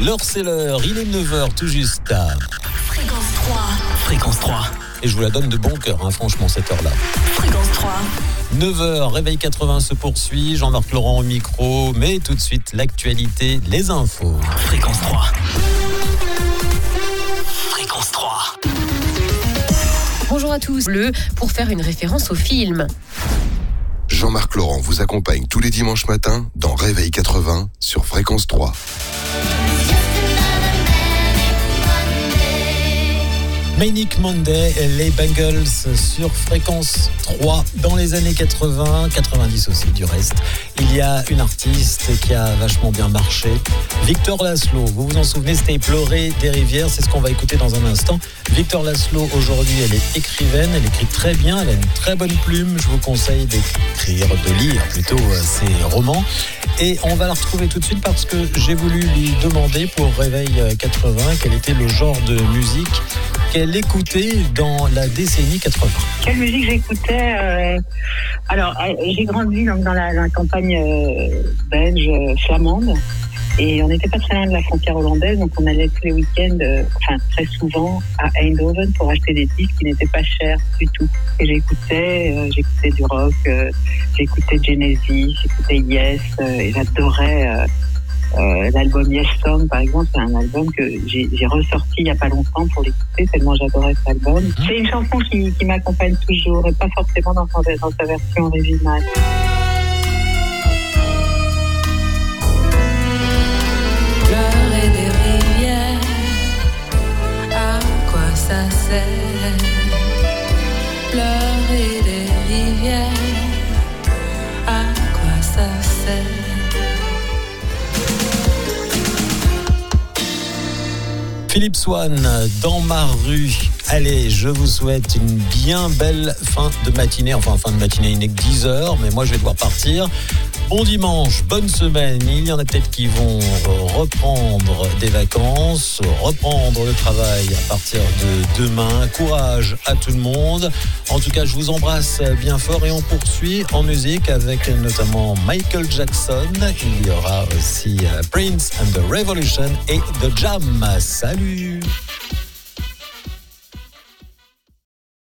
L'heure c'est l'heure, il est 9h tout juste. Fréquence 3. Fréquence 3. Et je vous la donne de bon cœur, hein, franchement, cette heure-là. Fréquence 3. 9h, Réveil 80 se poursuit, Jean-Marc Laurent au micro, mais tout de suite l'actualité, les infos. Fréquence 3. Fréquence 3. Bonjour à tous. Le pour faire une référence au film. Jean-Marc Laurent vous accompagne tous les dimanches matins dans Réveil 80 sur Fréquence 3. Manic Monday, les Bengals sur fréquence 3 dans les années 80, 90 aussi du reste. Il y a une artiste qui a vachement bien marché, Victor Laszlo. Vous vous en souvenez, c'était Pleurer des rivières, c'est ce qu'on va écouter dans un instant. Victor Laszlo, aujourd'hui, elle est écrivaine, elle écrit très bien, elle a une très bonne plume. Je vous conseille d'écrire, de lire plutôt euh, ses romans. Et on va la retrouver tout de suite parce que j'ai voulu lui demander pour Réveil 80 quel était le genre de musique qu'elle écoutait dans la décennie 80. Quelle musique j'écoutais euh, Alors, euh, j'ai grandi donc, dans la, campagne euh, belge flamande. Et on n'était pas très loin de la frontière hollandaise, donc on allait tous les week-ends, enfin très souvent, à Eindhoven pour acheter des disques qui n'étaient pas chers du tout. Et j'écoutais, j'écoutais du rock, j'écoutais Genesis, j'écoutais Yes, et j'adorais euh, l'album Yes Song, par exemple. C'est un album que j'ai ressorti il n'y a pas longtemps pour l'écouter, tellement j'adorais cet album. C'est une chanson qui, qui m'accompagne toujours, et pas forcément dans, dans sa version originale. Philippe Swan, dans ma rue. Allez, je vous souhaite une bien belle fin de matinée. Enfin, fin de matinée, il n'est que 10 heures, mais moi je vais devoir partir. Bon dimanche, bonne semaine. Il y en a peut-être qui vont reprendre des vacances, reprendre le travail à partir de demain. Courage à tout le monde. En tout cas, je vous embrasse bien fort et on poursuit en musique avec notamment Michael Jackson. Il y aura aussi euh, Prince and the Revolution et The Jam. Salut